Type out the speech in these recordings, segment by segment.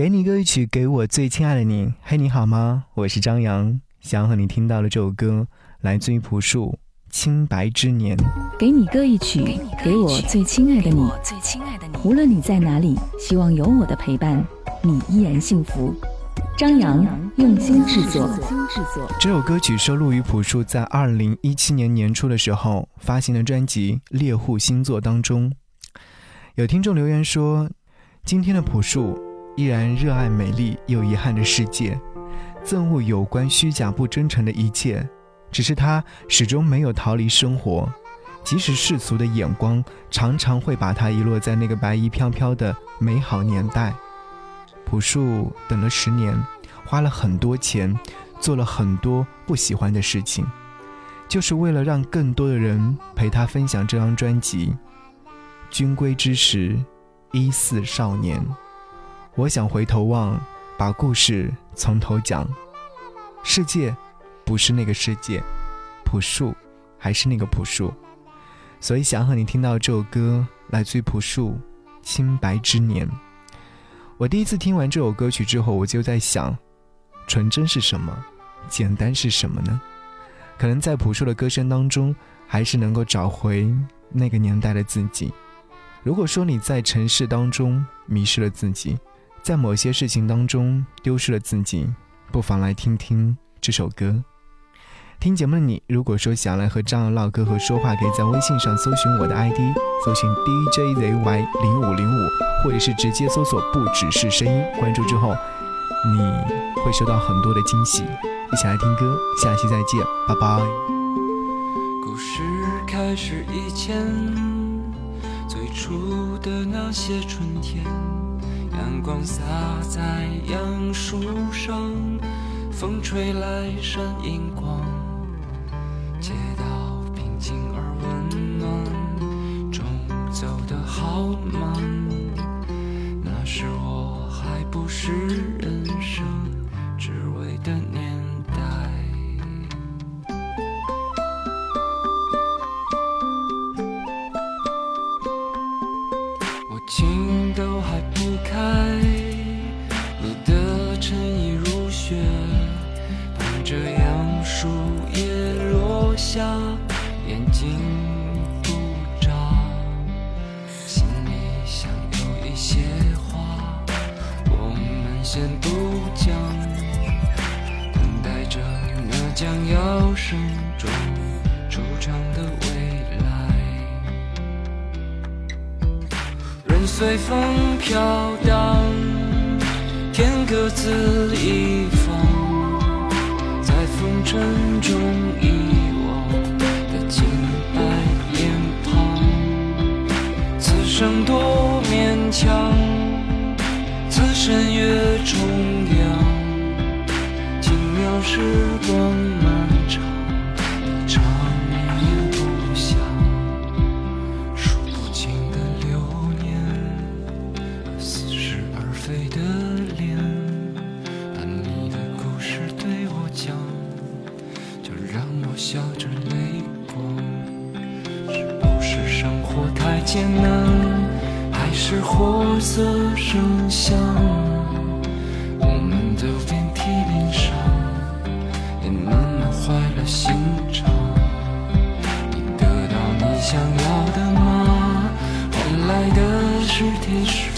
给你歌一曲，给我最亲爱的你。嘿，你好吗？我是张扬，想和你听到的这首歌来自于朴树《清白之年》。给你歌一曲，给我最亲爱的你。无论你在哪里，希望有我的陪伴，你依然幸福。张扬用心制作。这首歌曲收录于朴树在二零一七年年初的时候发行的专辑《猎户星座》当中。有听众留言说，今天的朴树。依然热爱美丽又遗憾的世界，憎恶有关虚假不真诚的一切。只是他始终没有逃离生活，即使世俗的眼光常常会把他遗落在那个白衣飘飘的美好年代。朴树等了十年，花了很多钱，做了很多不喜欢的事情，就是为了让更多的人陪他分享这张专辑。君归之时，一似少年。我想回头望，把故事从头讲。世界不是那个世界，朴树还是那个朴树。所以想和你听到这首歌，来自于朴树《清白之年》。我第一次听完这首歌曲之后，我就在想：纯真是什么？简单是什么呢？可能在朴树的歌声当中，还是能够找回那个年代的自己。如果说你在城市当中迷失了自己，在某些事情当中丢失了自己，不妨来听听这首歌。听节目的你，如果说想来和张扬唠嗑和说话，可以在微信上搜寻我的 ID，搜寻 DJZY 零五零五，或者是直接搜索“不只是声音”，关注之后，你会收到很多的惊喜。一起来听歌，下期再见，拜拜。故事开始以前，初的那些春天。阳光洒在杨树上，风吹来闪银光，晨已如雪，伴着杨树叶落下，眼睛不眨，心里想有一些话，我们先不讲，等待着那将要慎重出场的未来。任随风飘荡，天各自一方，在风尘中遗忘的清白脸庞，此生多勉强，此生越重阳，轻描时光漫长，一场也不想。数不清的流年，似是而非的艰难，还是活色生香？我们都遍体鳞伤，也慢慢坏了心肠。你得到你想要的吗？换来的是铁石。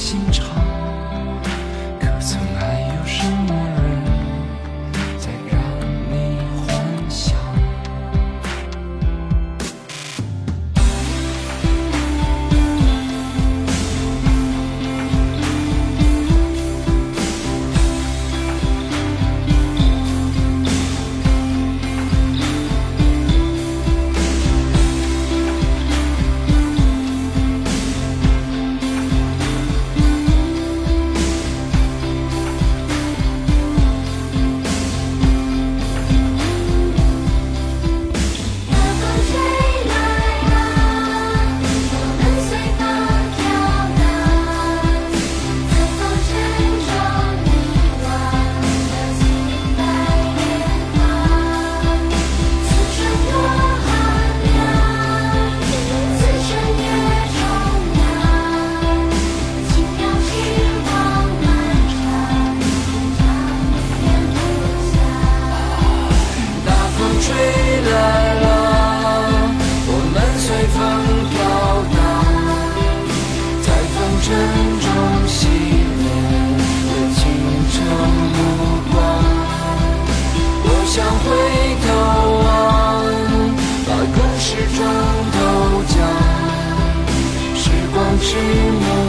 是拥